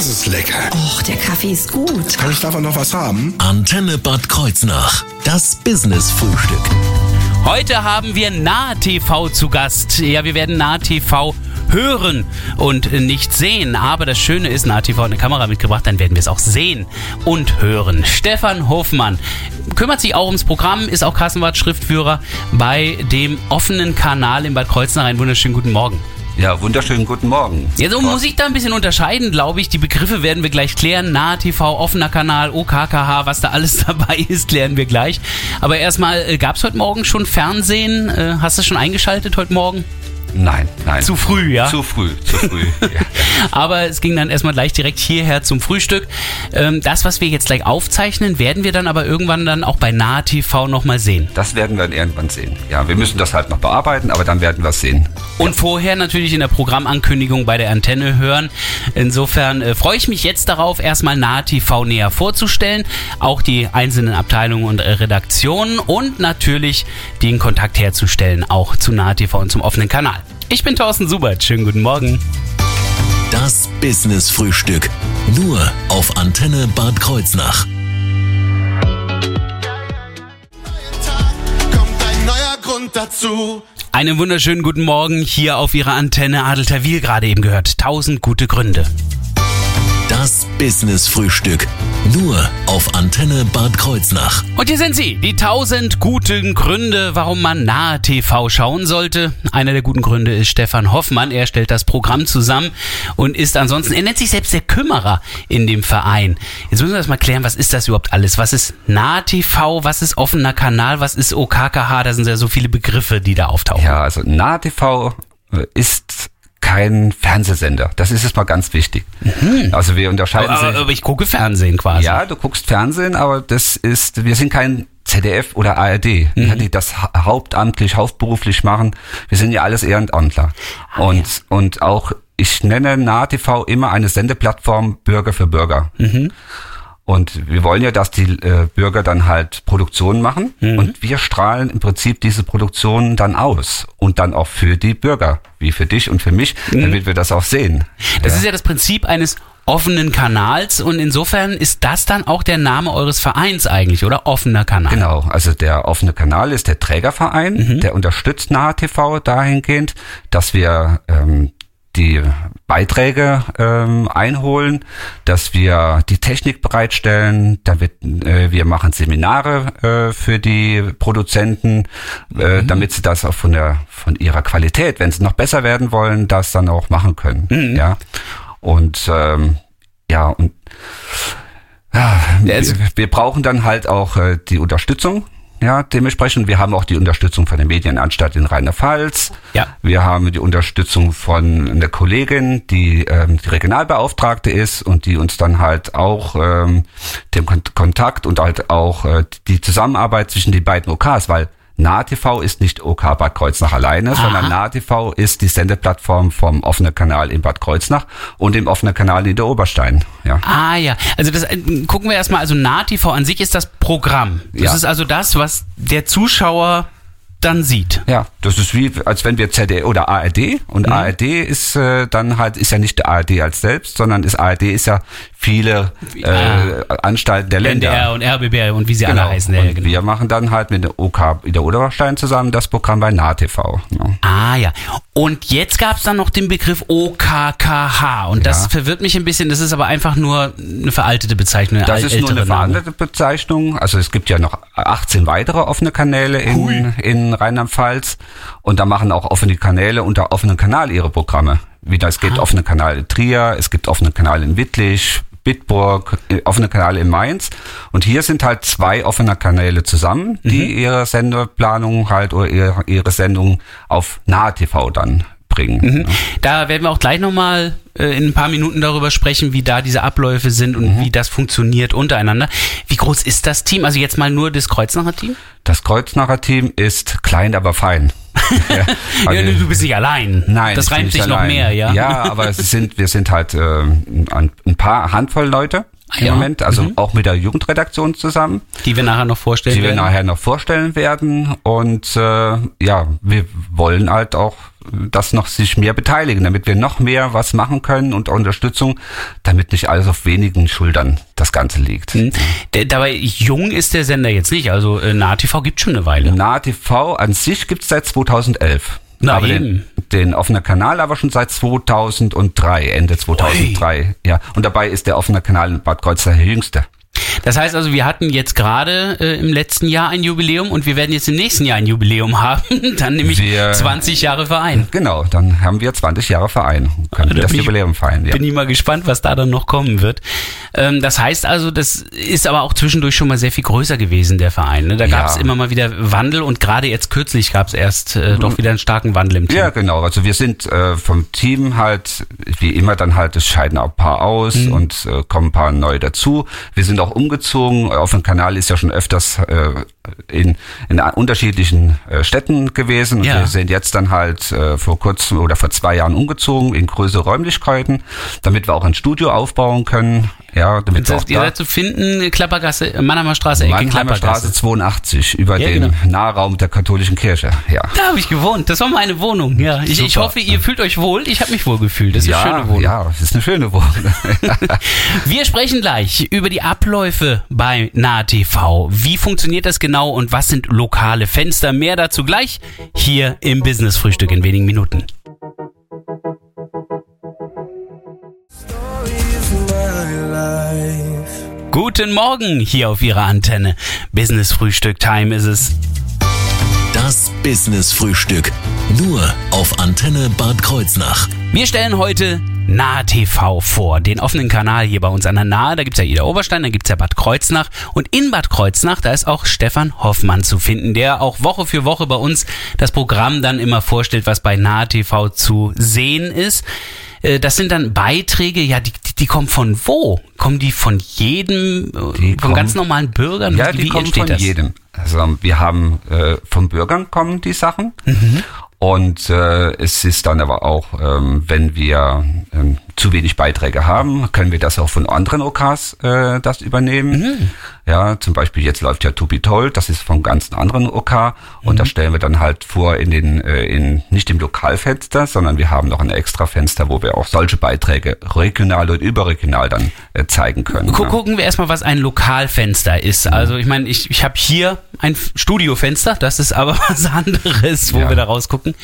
Das ist lecker. Och, der Kaffee ist gut. Kann ich davon noch was haben? Antenne Bad Kreuznach. Das Business-Frühstück. Heute haben wir Nah-TV zu Gast. Ja, wir werden Nah-TV hören und nicht sehen. Aber das Schöne ist, Nah-TV hat eine Kamera mitgebracht, dann werden wir es auch sehen und hören. Stefan Hofmann kümmert sich auch ums Programm, ist auch Kassenwart-Schriftführer bei dem offenen Kanal in Bad Kreuznach. Einen wunderschönen guten Morgen. Ja, wunderschönen guten Morgen. Ja, so muss ich da ein bisschen unterscheiden, glaube ich. Die Begriffe werden wir gleich klären. Nahe TV, offener Kanal, OKKH, was da alles dabei ist, klären wir gleich. Aber erstmal, äh, gab es heute Morgen schon Fernsehen? Äh, hast du schon eingeschaltet heute Morgen? Nein, nein. Zu früh, ja? Zu früh, zu früh. ja. Aber es ging dann erstmal gleich direkt hierher zum Frühstück. Ähm, das, was wir jetzt gleich aufzeichnen, werden wir dann aber irgendwann dann auch bei Nahe TV nochmal sehen. Das werden wir dann irgendwann sehen. Ja, wir müssen das halt noch bearbeiten, aber dann werden wir es sehen. Und vorher natürlich in der Programmankündigung bei der Antenne hören. Insofern äh, freue ich mich jetzt darauf, erstmal Nahe TV näher vorzustellen, auch die einzelnen Abteilungen und äh, Redaktionen und natürlich den Kontakt herzustellen, auch zu Nahe TV und zum offenen Kanal. Ich bin Thorsten Subert. Schönen guten Morgen. Das Business-Frühstück. Nur auf Antenne Bad Kreuznach. Dazu. Einen wunderschönen guten Morgen hier auf Ihrer Antenne Adelter-Wil gerade eben gehört. Tausend gute Gründe. Das Business-Frühstück. Nur auf Antenne Bad Kreuznach. Und hier sind sie, die tausend guten Gründe, warum man nahe TV schauen sollte. Einer der guten Gründe ist Stefan Hoffmann. Er stellt das Programm zusammen und ist ansonsten, er nennt sich selbst der Kümmerer in dem Verein. Jetzt müssen wir das mal klären, was ist das überhaupt alles? Was ist nahe TV? Was ist offener Kanal? Was ist OKKH? Da sind ja so viele Begriffe, die da auftauchen. Ja, also NahTV äh, ist kein Fernsehsender. Das ist jetzt mal ganz wichtig. Also wir unterscheiden Aber, sich. aber ich gucke Fernsehen quasi. Ja, du guckst Fernsehen, aber das ist, wir sind kein ZDF oder ARD, ja, die das ha- hauptamtlich, hauptberuflich machen. Wir sind ja alles Ehrenamtler. und, und auch, ich nenne NahTV immer eine Sendeplattform Bürger für Bürger. Und wir wollen ja, dass die äh, Bürger dann halt Produktionen machen. Und wir strahlen im Prinzip diese Produktionen dann aus. Und dann auch für die Bürger, wie für dich und für mich, damit wir das auch sehen. Das ist ja das Prinzip eines offenen Kanals. Und insofern ist das dann auch der Name eures Vereins eigentlich, oder? Offener Kanal. Genau, also der offene Kanal ist der Trägerverein, der unterstützt Nahe TV dahingehend, dass wir ähm, die Beiträge ähm, einholen, dass wir die Technik bereitstellen, damit äh, wir machen Seminare äh, für die Produzenten, äh, damit sie das auch von der von ihrer Qualität, wenn sie noch besser werden wollen, das dann auch machen können. Ja und ähm, ja und ja, Also- wir, wir brauchen dann halt auch äh, die Unterstützung. Ja, dementsprechend, wir haben auch die Unterstützung von der Medienanstalt in Rheinland-Pfalz. Ja. Wir haben die Unterstützung von einer Kollegin, die ähm, die Regionalbeauftragte ist und die uns dann halt auch ähm, den Kon Kontakt und halt auch äh, die Zusammenarbeit zwischen den beiden OKs, weil NahTV ist nicht OK Bad Kreuznach alleine, sondern NahTV ist die Sendeplattform vom offenen Kanal in Bad Kreuznach und dem offenen Kanal in der Oberstein. Ja. Ah ja, also das äh, gucken wir erstmal, also NahTV an sich ist das Programm. Das Ja. ist also das, was der Zuschauer dann sieht. Ja, das ist wie, als wenn wir ZDF oder ARD und Mhm. ARD ist äh, dann halt, ist ja nicht der ARD als selbst, sondern ist ARD ist ja viele äh, Anstalten der Länder. NDR und RBB und wie sie Genau. alle heißen. Ja, und genau. wir machen dann halt mit der OK der Oberstein zusammen das Programm bei NahTV. Ja. Ah ja. Und jetzt gab es dann noch den Begriff OKKH. Und das Ja. verwirrt mich ein bisschen. Das ist aber einfach nur eine veraltete Bezeichnung. Das ist nur eine veranderte Bezeichnung. Also es gibt ja noch 18 weitere offene Kanäle in, in Rheinland-Pfalz und da machen auch offene Kanäle unter offenen Kanal ihre Programme. Wieder, es gibt offene Kanal in Trier, es gibt offene Kanal in Wittlich, Bitburg, äh, offene Kanäle in Mainz. Und hier sind halt zwei offene Kanäle zusammen, die ihre Sendeplanung halt oder ihre, ihre Sendung auf Nahe TV dann bringen. Da werden wir auch gleich nochmal äh, in ein paar Minuten darüber sprechen, wie da diese Abläufe sind und Mhm. wie das funktioniert untereinander. Wie groß ist das Team? Also jetzt mal nur das Kreuznacher Team? Das Kreuznacher Team ist klein, aber fein. ja, Ja, also- du bist nicht allein. Nein, das reimt sich noch allein. mehr, ja? Ja, aber es sind, wir sind halt äh, ein paar Handvoll Leute. Im Ja. Moment, also Mhm. auch mit der Jugendredaktion zusammen, Die wir nachher noch vorstellen die wir werden. nachher noch vorstellen werden. Und äh, ja, wir wollen halt auch, dass noch sich mehr beteiligen, damit wir noch mehr was machen können und Unterstützung, damit nicht alles auf wenigen Schultern das Ganze liegt. Mhm. Dabei jung ist der Sender jetzt nicht. Also äh, NahTV gibt schon eine Weile. NahTV an sich gibt's seit 2011. Na aber den, den offener Kanal aber schon seit 2003, Ende 2003. Ja, und dabei ist der offene Kanal in Bad Kreuznach der jüngste. Das heißt also, wir hatten jetzt gerade äh, im letzten Jahr ein Jubiläum und wir werden jetzt im nächsten Jahr ein Jubiläum haben. Dann nämlich Wir- 20 Jahre Verein. Genau, dann haben wir 20 Jahre Verein können Da das Jubiläum feiern. Ja. Bin ich mal gespannt, was da dann noch kommen wird. Ähm, das heißt also, das ist aber auch zwischendurch schon mal sehr viel größer gewesen, der Verein. Ne? Da gab es Ja. immer mal wieder Wandel und gerade jetzt kürzlich gab es erst äh, doch wieder einen starken Wandel im Team. Ja, genau. Also wir sind äh, vom Team halt, wie immer dann halt, es scheiden auch ein paar aus Mhm. und äh, kommen ein paar neu dazu. Wir sind auch umgezogen. Auf dem Kanal ist ja schon öfters äh, in, in unterschiedlichen äh, Städten gewesen. Und Ja. wir sind jetzt dann halt äh, vor kurzem oder vor zwei Jahren umgezogen in größere Räumlichkeiten, damit wir auch ein Studio aufbauen können. Ja, damit Das heißt, ihr da seid zu finden, Klappergasse, Mannheimer Straße, Ecke Mannheimer Straße Klappergasse. 82 über Ja, den genau. Nahraum der katholischen Kirche. Ja. Da habe ich gewohnt. Das war meine Wohnung. Ja, ich, ich hoffe, ihr fühlt euch wohl. Ich habe mich wohl gefühlt. Das ist eine schöne Wohnung. ja, es ist eine schöne Wohnung. Wir sprechen gleich über die Abläufe bei NahTV. Wie funktioniert das genau und was sind lokale Fenster? Mehr dazu gleich hier im Business Frühstück in wenigen Minuten. Guten Morgen hier auf Ihrer Antenne. Business Frühstück Time ist es. Das Business Frühstück. Nur auf Antenne Bad Kreuznach. Wir stellen heute Nahe TV vor, den offenen Kanal hier bei uns an der Nahe. Da gibt's ja Ida Oberstein, da gibt's ja Bad Kreuznach. Und in Bad Kreuznach, da ist auch Stefan Hoffmann zu finden, der auch Woche für Woche bei uns das Programm dann immer vorstellt, was bei Nahe TV zu sehen ist. Äh, Das sind dann Beiträge, ja, die, die, die kommen von wo? Kommen die von jedem, äh, Die von kommen- ganz normalen Bürgern? Ja, die wie kommen entsteht von das? jedem. Also wir haben äh, von Bürgern kommen die Sachen. Mhm. Und äh, es ist dann aber auch, ähm, wenn wir ähm, zu wenig Beiträge haben, können wir das auch von anderen OKs äh, das übernehmen. Mhm. Ja, zum Beispiel jetzt läuft ja To Be Told, das ist vom ganz anderen OK. Und Mhm. das stellen wir dann halt vor in den, äh, in nicht im Lokalfenster, sondern wir haben noch ein extra Fenster, wo wir auch solche Beiträge regional und überregional dann äh, zeigen können. Gu ne? gucken wir erstmal, was ein Lokalfenster ist. Also ich meine, ich, ich habe hier ein Studiofenster, das ist aber was anderes, wo Ja. wir da rausgucken.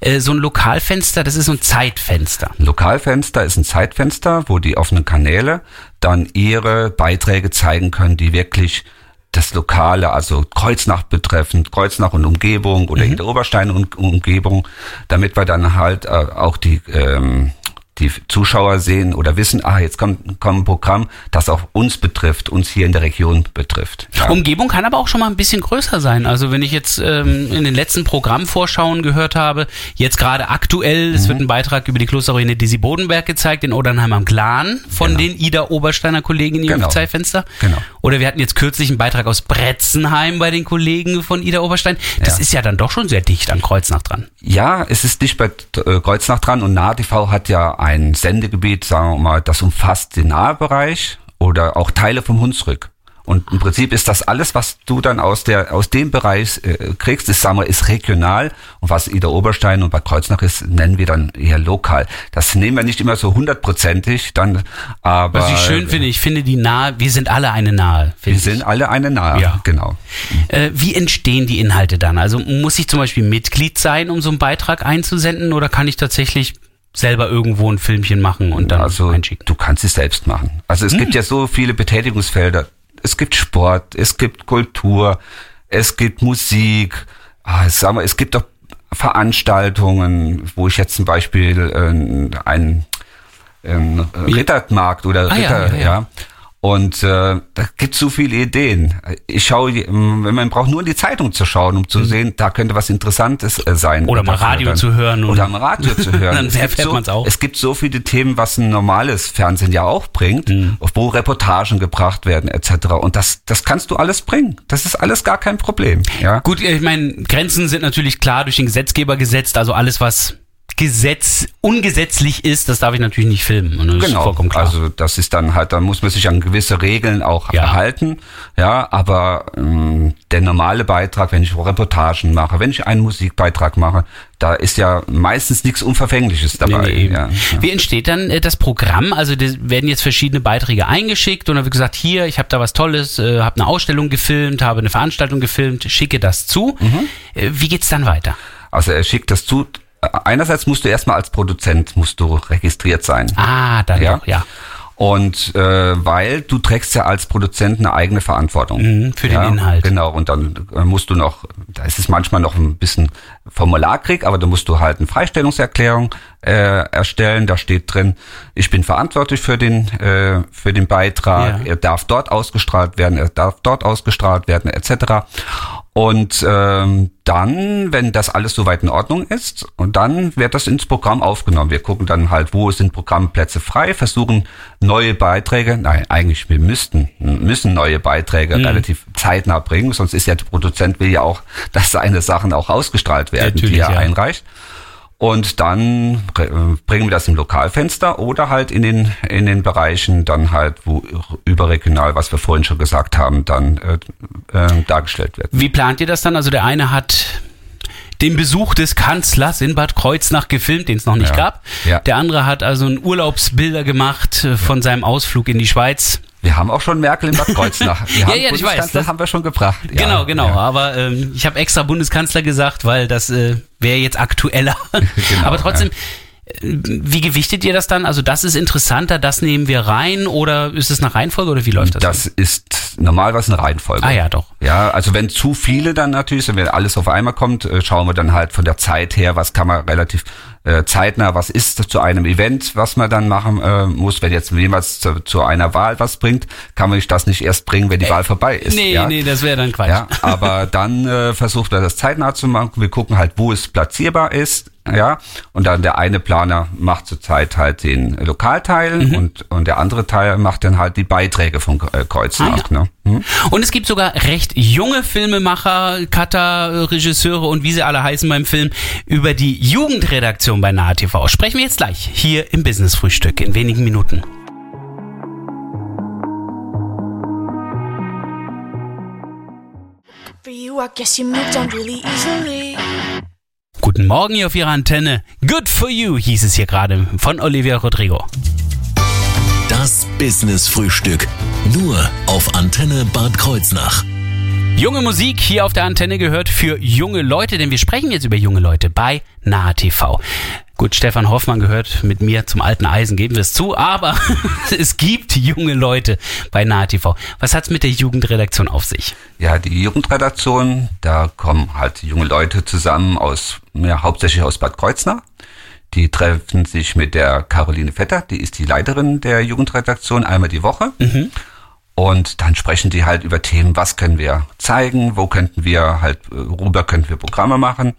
Äh, so ein Lokalfenster, das ist so ein Zeitfenster. Ein Lokalfenster ist ein Zeitfenster, wo die offenen Kanäle dann ihre Beiträge zeigen können, die wirklich das Lokale, also Kreuznach betreffend, Kreuznach und Umgebung oder Ida Oberstein und Umgebung, damit wir dann halt äh, auch die ähm, die Zuschauer sehen oder wissen, ah, jetzt kommt, kommt ein Programm, das auch uns betrifft, uns hier in der Region betrifft. Ja. Umgebung kann aber auch schon mal ein bisschen größer sein. Also wenn ich jetzt ähm, in den letzten Programmvorschauen gehört habe, jetzt gerade aktuell, Mhm. es wird ein Beitrag über die Klosterruine Disi Bodenberg gezeigt in Odernheim am Glan von Genau. den Ida Obersteiner Kollegen in ihrem Genau. Zeitfenster. Genau. Oder wir hatten jetzt kürzlich einen Beitrag aus Bretzenheim bei den Kollegen von Ida Oberstein. Das Ja. ist ja dann doch schon sehr dicht an Kreuznach dran. Ja, es ist nicht bei äh, Kreuznach dran und NahTV hat ja ein Sendegebiet, sagen wir mal, das umfasst den Nahbereich oder auch Teile vom Hunsrück. Und im Prinzip ist das alles, was du dann aus der aus dem Bereich äh, kriegst, ist, sagen wir, ist regional und was Ida Oberstein und bei Kreuznach ist, nennen wir dann eher lokal. Das nehmen wir nicht immer so hundertprozentig, dann, aber Was ich schön finde, ich finde die nahe, wir sind alle eine nahe. wir ich. sind alle eine Nahe, Ja. genau. Äh, wie entstehen die Inhalte dann? Also muss ich zum Beispiel Mitglied sein, um so einen Beitrag einzusenden oder kann ich tatsächlich selber irgendwo ein Filmchen machen und dann also einschicken? du kannst es selbst machen. Also es gibt ja so viele Betätigungsfelder. Es gibt Sport, es gibt Kultur, es gibt Musik. Ah, sag mal, es gibt auch Veranstaltungen, wo ich jetzt zum Beispiel äh, einen, einen Rittermarkt oder Ah, ja, Ritter, ja, ja, ja. Und äh, da gibt so viele Ideen. Ich schaue, wenn man braucht nur in die Zeitung zu schauen, um zu sehen, da könnte was Interessantes äh, sein. Mhm. Oder mal Radio dann. zu hören und- Oder am Radio zu hören. Dann erfährt so, man's auch. Es gibt so viele Themen, was ein normales Fernsehen ja auch bringt, Mhm. wo Reportagen gebracht werden etc. Und das, das kannst du alles bringen. Das ist alles gar kein Problem. Ja. Gut, ich meine, Grenzen sind natürlich klar durch den Gesetzgeber gesetzt, also alles, was Gesetz ungesetzlich ist, das darf ich natürlich nicht filmen. Und das ist Genau, also das ist dann halt, da muss man sich an gewisse Regeln auch Ja. erhalten. Ja, aber ähm, der normale Beitrag, wenn ich Reportagen mache, wenn ich einen Musikbeitrag mache, da ist ja meistens nichts Unverfängliches dabei. Nee, nee, ja, ja. Wie entsteht dann äh, das Programm? Also werden jetzt verschiedene Beiträge eingeschickt und dann wird gesagt, hier, ich habe da was Tolles, äh, habe eine Ausstellung gefilmt, habe eine Veranstaltung gefilmt, schicke das zu. Mhm. Äh, wie geht's dann weiter? Also er schickt das zu. Einerseits musst du erstmal als Produzent musst du registriert sein. Ah, dann Ja. doch, ja. Und äh, weil du trägst ja als Produzent eine eigene Verantwortung. Mhm, für den ja, Inhalt. Genau, und dann äh, musst du noch, da ist es manchmal noch ein bisschen Formularkrieg, aber da musst du halt eine Freistellungserklärung äh, erstellen. Da steht drin, ich bin verantwortlich für den, äh, für den Beitrag, Ja. er darf dort ausgestrahlt werden, er darf dort ausgestrahlt werden, etc. Und ähm, dann, wenn das alles soweit in Ordnung ist, und dann wird das ins Programm aufgenommen. Wir gucken dann halt, wo sind Programmplätze frei, versuchen neue Beiträge, nein, eigentlich wir müssten, müssen neue Beiträge Mhm. relativ zeitnah bringen, sonst ist ja der Produzent will ja auch, dass seine Sachen auch ausgestrahlt werden, Natürlich, die er ja. einreicht. Und dann äh, bringen wir das im Lokalfenster oder halt in den, in den Bereichen dann halt, wo überregional, was wir vorhin schon gesagt haben, dann äh, äh, dargestellt wird. Wie plant ihr das dann? Also der eine hat den Besuch des Kanzlers in Bad Kreuznach gefilmt, den es noch nicht Ja. gab. Ja. Der andere hat also ein Urlaubsbilder gemacht äh, von seinem Ausflug in die Schweiz. Wir haben auch schon Merkel in Bad Kreuznach. Wir Ja, haben ja, ich weiß, das- haben wir schon gebracht. Ja, genau, genau. Ja. Aber ähm, ich habe extra Bundeskanzler gesagt, weil das äh, wäre jetzt aktueller. Genau, Aber trotzdem, wie gewichtet ihr das dann? Also das ist interessanter, das nehmen wir rein oder ist es nach Reihenfolge oder wie läuft das? Das ist normalerweise eine Reihenfolge. Ah ja, doch. Ja, also wenn zu viele dann natürlich, wenn alles auf einmal kommt, äh, schauen wir dann halt von der Zeit her, was kann man relativ äh, zeitnah, was ist zu einem Event, was man dann machen äh, muss. Wenn jetzt jemals zu, zu einer Wahl was bringt, kann man das nicht erst bringen, wenn die Wahl vorbei ist. Äh, nee, ja? nee, das wäre dann Quatsch. Ja, aber dann äh, versucht er das zeitnah zu machen. Wir gucken halt, wo es platzierbar ist. Ja, und dann der eine Planer macht zurzeit halt den Lokalteil Mhm. und, und der andere Teil macht dann halt die Beiträge von äh, Kreuznach. Ah, ja. ne? hm? Und es gibt sogar recht junge Filmemacher, Cutter, Regisseure und wie sie alle heißen beim Film über die Jugendredaktion bei Nahe TV. Sprechen wir jetzt gleich hier im Business Frühstück in wenigen Minuten. For you, I guess you moved on really easily. Guten Morgen hier auf Ihrer Antenne. Good for you hieß es hier gerade von Olivia Rodrigo. Das Business Frühstück. Nur auf Antenne Bad Kreuznach. Junge Musik hier auf der Antenne gehört für junge Leute, denn wir sprechen jetzt über junge Leute bei Nahe TV. Gut, Stefan Hoffmann gehört mit mir zum alten Eisen, geben wir es zu, aber es gibt junge Leute bei Nahe TV. Was hat's mit der Jugendredaktion auf sich? Ja, die Jugendredaktion, da kommen halt junge Leute zusammen aus, ja, hauptsächlich aus Bad Kreuznach. Die treffen sich mit der Caroline Vetter, die ist die Leiterin der Jugendredaktion, einmal die Woche. Und dann sprechen die halt über Themen, was können wir zeigen, wo könnten wir halt, äh, worüber könnten wir Programme machen.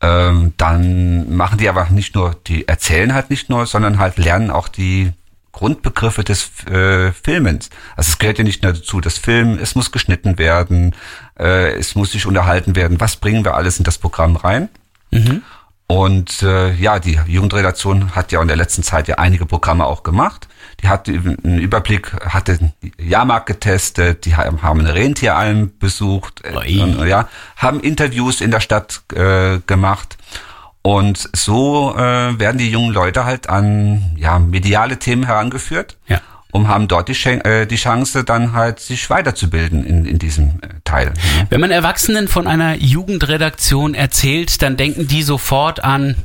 Ähm, dann machen die aber nicht nur, die erzählen halt nicht nur, sondern halt lernen auch die Grundbegriffe des äh, Filmens. Also es gehört ja nicht nur dazu, das Film, es muss geschnitten werden, äh, es muss sich unterhalten werden. Was bringen wir alles in das Programm rein? Und äh, ja, die Jugendredaktion hat ja in der letzten Zeit ja einige Programme auch gemacht. Die hat einen Überblick, hatte den Jahrmarkt getestet, die haben eine Rentieralm besucht, äh, und, ja, haben Interviews in der Stadt äh, gemacht. Und so äh, werden die jungen Leute halt an ja, mediale Themen herangeführt Ja. und haben dort die, Schen- äh, die Chance, dann halt sich weiterzubilden in, in diesem äh, Teil. ne? Wenn man Erwachsenen von einer Jugendredaktion erzählt, dann denken die sofort an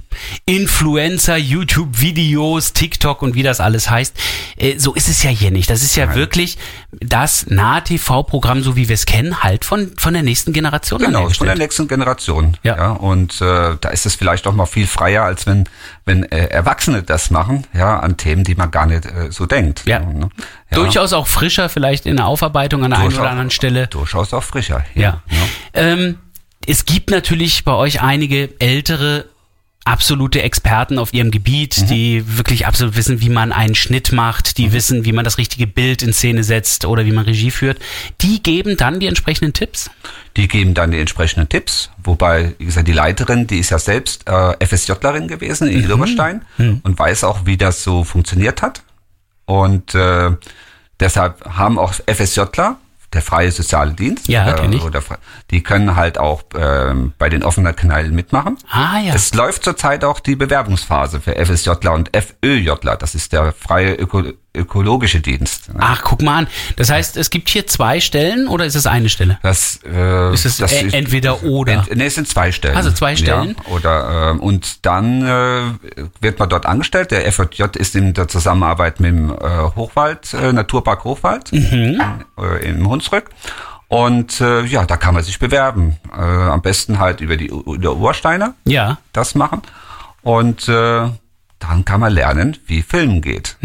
Influencer, YouTube-Videos, TikTok und wie das alles heißt. Äh, So ist es ja hier nicht. Das ist ja wirklich das Nah-TV-Programm, so wie wir es kennen, halt von, von der nächsten Generation Genau, von der nächsten Generation. Ja. und äh, da ist es vielleicht auch mal viel freier, als wenn, wenn äh, Erwachsene das machen, ja, an Themen, die man gar nicht äh, so denkt. Ja. ne? Ja. Durchaus auch frischer, vielleicht in der Aufarbeitung an der einen Durchaus- oder anderen Stelle. Durchaus auch frischer. Ja. Ähm, es gibt natürlich bei euch einige ältere absolute Experten auf ihrem Gebiet, die wirklich absolut wissen, wie man einen Schnitt macht, die wissen, wie man das richtige Bild in Szene setzt oder wie man Regie führt. Die geben dann die entsprechenden Tipps. Die geben dann die entsprechenden Tipps, wobei, wie gesagt, die Leiterin, die ist ja selbst äh, FSJlerin gewesen in Hilderstein und weiß auch, wie das so funktioniert hat. Und äh, deshalb haben auch FSJler, der freie soziale Dienst, Ja, ich. oder, die können halt auch ähm, bei den offenen Kanälen mitmachen. Ah ja. Es läuft zurzeit auch die Bewerbungsphase für FSJler und FÖJler. Das ist der freie Öko ökologische Dienst. ne? Ach, guck mal an. Das heißt, es gibt hier zwei Stellen oder ist es eine Stelle? Das, äh, Ist es das e- entweder oder? Ent, nee, es sind zwei Stellen. Also zwei Stellen? Ja, oder, ähm, und dann äh, wird man dort angestellt. Der FJ ist in der Zusammenarbeit mit dem äh, Hochwald, äh, Naturpark Hochwald Mhm. äh, in Hunsrück. Und äh, ja, da kann man sich bewerben. Äh, am besten halt über die über Ursteiner Ja. das machen. Und äh, dann kann man lernen, wie Filmen geht.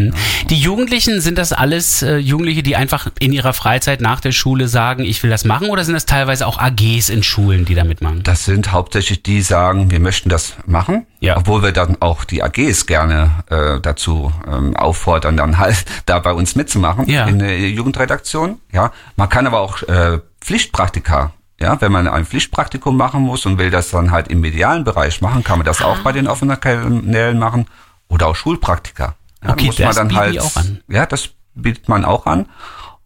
Die Jugendlichen, sind das alles äh, Jugendliche, die einfach in ihrer Freizeit nach der Schule sagen, ich will das machen oder sind das teilweise auch AGs in Schulen, die da mitmachen? Das sind hauptsächlich die, die sagen, wir möchten das machen, Ja. obwohl wir dann auch die AGs gerne äh, dazu ähm, auffordern, dann halt da bei uns mitzumachen Ja. in der Jugendredaktion. Ja, man kann aber auch äh, Pflichtpraktika. Ja, wenn man ein Pflichtpraktikum machen muss und will das dann halt im medialen Bereich machen, kann man das Ah. auch bei den offenen Kanälen machen oder auch Schulpraktika. Ja, Okay, muss man dann bieten halt, die auch an. Ja, das bietet man auch an.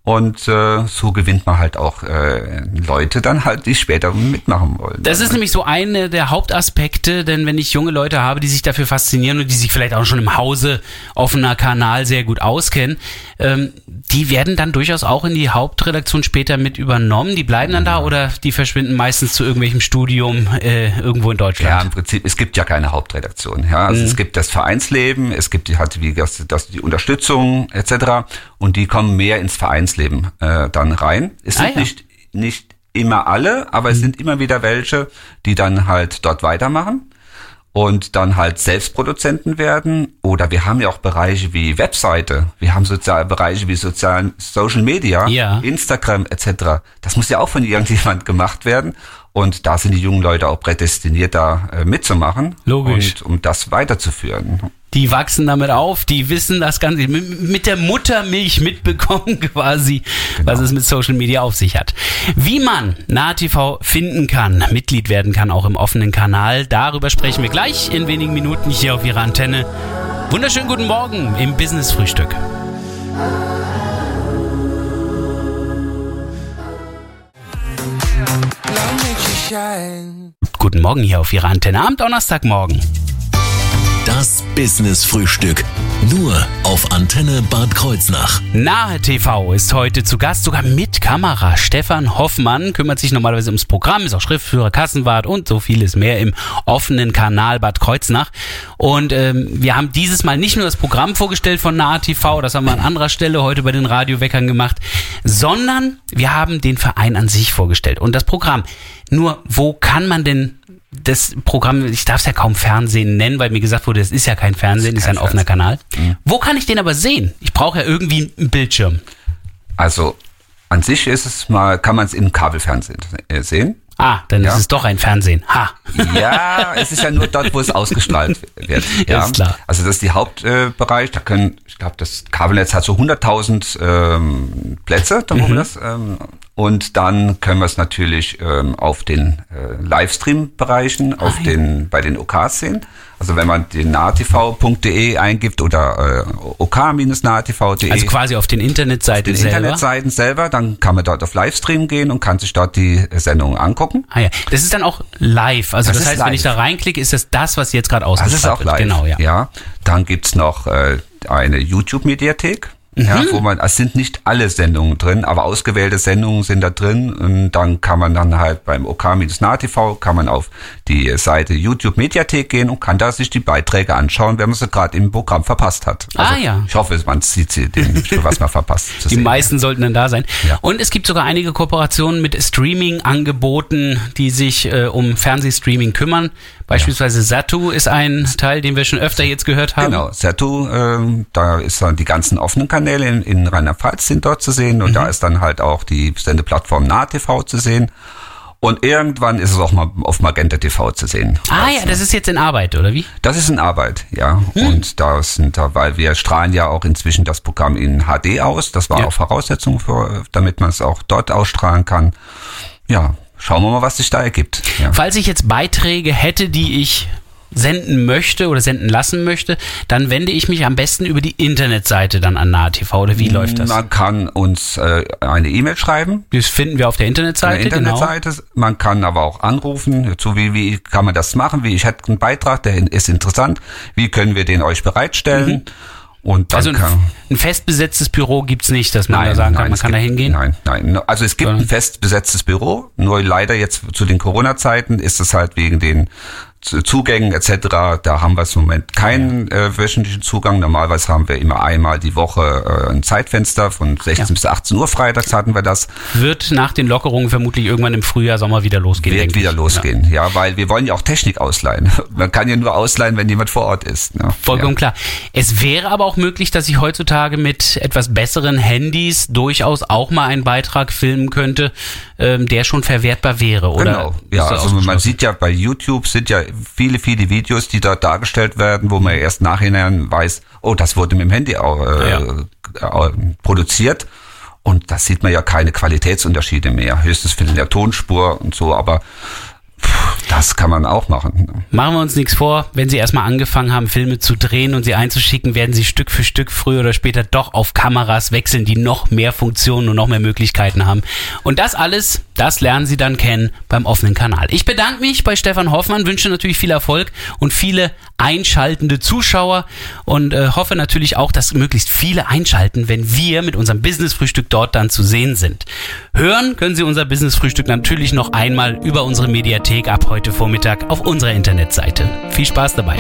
Und äh, so gewinnt man halt auch äh, Leute dann halt, die später mitmachen wollen. Das ist nämlich so eine der Hauptaspekte, denn wenn ich junge Leute habe, die sich dafür faszinieren und die sich vielleicht auch schon im Hause offener Kanal sehr gut auskennen, ähm, die werden dann durchaus auch in die Hauptredaktion später mit übernommen. Die bleiben dann da oder die verschwinden meistens zu irgendwelchem Studium äh, irgendwo in Ja, Deutschland. im Prinzip, es gibt ja keine Hauptredaktion. Ja, also es gibt das Vereinsleben, es gibt die, halt wie das, das die Unterstützung etc. Und die kommen mehr ins Vereinsleben äh, dann rein. Es Ah, sind ja. nicht nicht immer alle, aber es sind immer wieder welche, die dann halt dort weitermachen und dann halt Selbstproduzenten werden. Oder wir haben ja auch Bereiche wie Webseite, wir haben soziale Bereiche wie sozialen Social Media, Ja. Instagram etc. Das muss ja auch von irgendjemand gemacht werden. Und da sind die jungen Leute auch prädestiniert, da äh, mitzumachen. Logisch. Und um das weiterzuführen. Die wachsen damit auf, die wissen das Ganze, mit der Muttermilch mitbekommen quasi, was es mit Social Media auf sich hat. Wie man NahTV finden kann, Mitglied werden kann, auch im offenen Kanal, darüber sprechen wir gleich in wenigen Minuten hier auf Ihrer Antenne. Wunderschönen guten Morgen im Business Frühstück. Guten Morgen hier auf Ihrer Antenne am Donnerstagmorgen. Das Business Frühstück. Nur auf Antenne Bad Kreuznach. Nahe TV ist heute zu Gast, sogar mit Kamera. Stefan Hoffmann kümmert sich normalerweise ums Programm, ist auch Schriftführer, Kassenwart und so vieles mehr im offenen Kanal Bad Kreuznach. Und ähm, wir haben dieses Mal nicht nur das Programm vorgestellt von Nahe TV, das haben wir an anderer Stelle heute bei den Radioweckern gemacht, sondern wir haben den Verein an sich vorgestellt und das Programm. Nur, wo kann man denn das Programm, ich darf es ja kaum Fernsehen nennen, weil mir gesagt wurde, es ist ja kein Fernsehen, ist ja ein offener Kanal. Wo kann ich den aber sehen? Ich brauche ja irgendwie einen Bildschirm. Also an sich ist es mal, kann man es im Kabelfernsehen äh, sehen. Ah, dann Ja. ist es doch ein Fernsehen. Ha. Ja, es ist ja nur dort, wo es ausgestrahlt wird. Ja, Ist klar. Also das ist die Hauptbereich. da können, ich glaube, das Kabelnetz hat so 100.000 ähm, Plätze, da wo Mhm. wir das. Ähm, und dann können wir es natürlich ähm, auf den äh, Livestream-Bereichen, auf Ah, ja. den bei den OKs sehen. Also wenn man den nahtv.de eingibt oder äh, ok-nahtv.de Also quasi auf den Internetseiten den selber. Internetseiten selber, dann kann man dort auf Livestream gehen und kann sich dort die Sendung angucken. Ah ja, das ist dann auch live. Also das, Das heißt, wenn ich live. da reinklicke, ist das das, was jetzt gerade Das ausgestrahlt ist auch wird. live. Genau, ja. ja. Dann gibt's noch äh, eine YouTube-Mediathek. Ja, Mhm. wo man, es sind nicht alle Sendungen drin, aber ausgewählte Sendungen sind da drin und dann kann man dann halt beim OK-NahTV kann man auf die Seite YouTube Mediathek gehen und kann da sich die Beiträge anschauen, wenn man sie gerade im Programm verpasst hat. Also Ah, ja. Ich hoffe, man sieht sie, den, was man verpasst. Die sehen. meisten sollten dann da sein. Ja. Und es gibt sogar einige Kooperationen mit Streaming-Angeboten, die sich äh, um Fernsehstreaming kümmern. Beispielsweise Satu ist ein Teil, den wir schon öfter jetzt gehört haben. Genau, Sertu, ähm, da ist dann die ganzen offenen Kanäle in, in Rheinland-Pfalz sind dort zu sehen und da Mhm. ist dann halt auch die Sendeplattform NahTV zu sehen. Und irgendwann ist es auch mal auf Magenta TV zu sehen. Ah Also, ja, das ist jetzt in Arbeit, oder wie? das ist in Arbeit, ja. Hm. Und da sind da, weil wir strahlen ja auch inzwischen das Programm in HD aus. Das war Ja. auch Voraussetzung für, damit man es auch dort ausstrahlen kann. Ja, schauen wir mal, was sich da ergibt. Ja. Falls ich jetzt Beiträge hätte, die ich senden möchte oder senden lassen möchte, dann wende ich mich am besten über die Internetseite dann an NaheTV oder wie läuft das? Man kann uns äh, eine E-Mail schreiben. Das finden wir auf der Internetseite, Eine Internetseite. Man kann aber auch anrufen. So wie, wie kann man das machen? Wie ich hätte einen Beitrag, der ist interessant. Wie können wir den euch bereitstellen? Und dann. Also ein, kann, ein fest besetztes Büro gibt's nicht, dass man da sagen kann, man es kann da gibt- hingehen. Nein, nein. Also es gibt ein fest besetztes Büro, nur leider jetzt zu den Corona-Zeiten ist es halt wegen den Zugängen etc., da haben wir im Moment keinen äh, wöchentlichen Zugang. Normalerweise haben wir immer einmal die Woche äh, ein Zeitfenster von 16 Ja. bis 18 Uhr. Freitags hatten wir das. Wird nach den Lockerungen vermutlich irgendwann im Frühjahr, Sommer wieder losgehen. Wird wieder losgehen. Ja. weil wir wollen ja auch Technik ausleihen. Man kann ja nur ausleihen, wenn jemand vor Ort ist. Ne? Vollkommen ja. klar. Es wäre aber auch möglich, dass ich heutzutage mit etwas besseren Handys durchaus auch mal einen Beitrag filmen könnte, ähm, der schon verwertbar wäre. Oder Genau, ja, also man sieht ja bei YouTube sind ja viele, viele Videos, die dort dargestellt werden, wo man erst nachhinein weiß, oh, das wurde mit dem Handy auch, äh, äh, produziert. Und da sieht man ja keine Qualitätsunterschiede mehr. Höchstens für der Tonspur und so, aber das kann man auch machen. Machen wir uns nichts vor, wenn Sie erstmal angefangen haben, Filme zu drehen und sie einzuschicken, werden Sie Stück für Stück früher oder später doch auf Kameras wechseln, die noch mehr Funktionen und noch mehr Möglichkeiten haben. Und das alles, das lernen Sie dann kennen beim offenen Kanal. Ich bedanke mich bei Stefan Hoffmann, wünsche natürlich viel Erfolg und viele einschaltende Zuschauer und äh, hoffe natürlich auch, dass möglichst viele einschalten, wenn wir mit unserem Business-Frühstück dort dann zu sehen sind. Hören können Sie unser Business-Frühstück natürlich noch einmal über unsere Mediathek ab heute Vormittag auf unserer Internetseite. Viel Spaß dabei.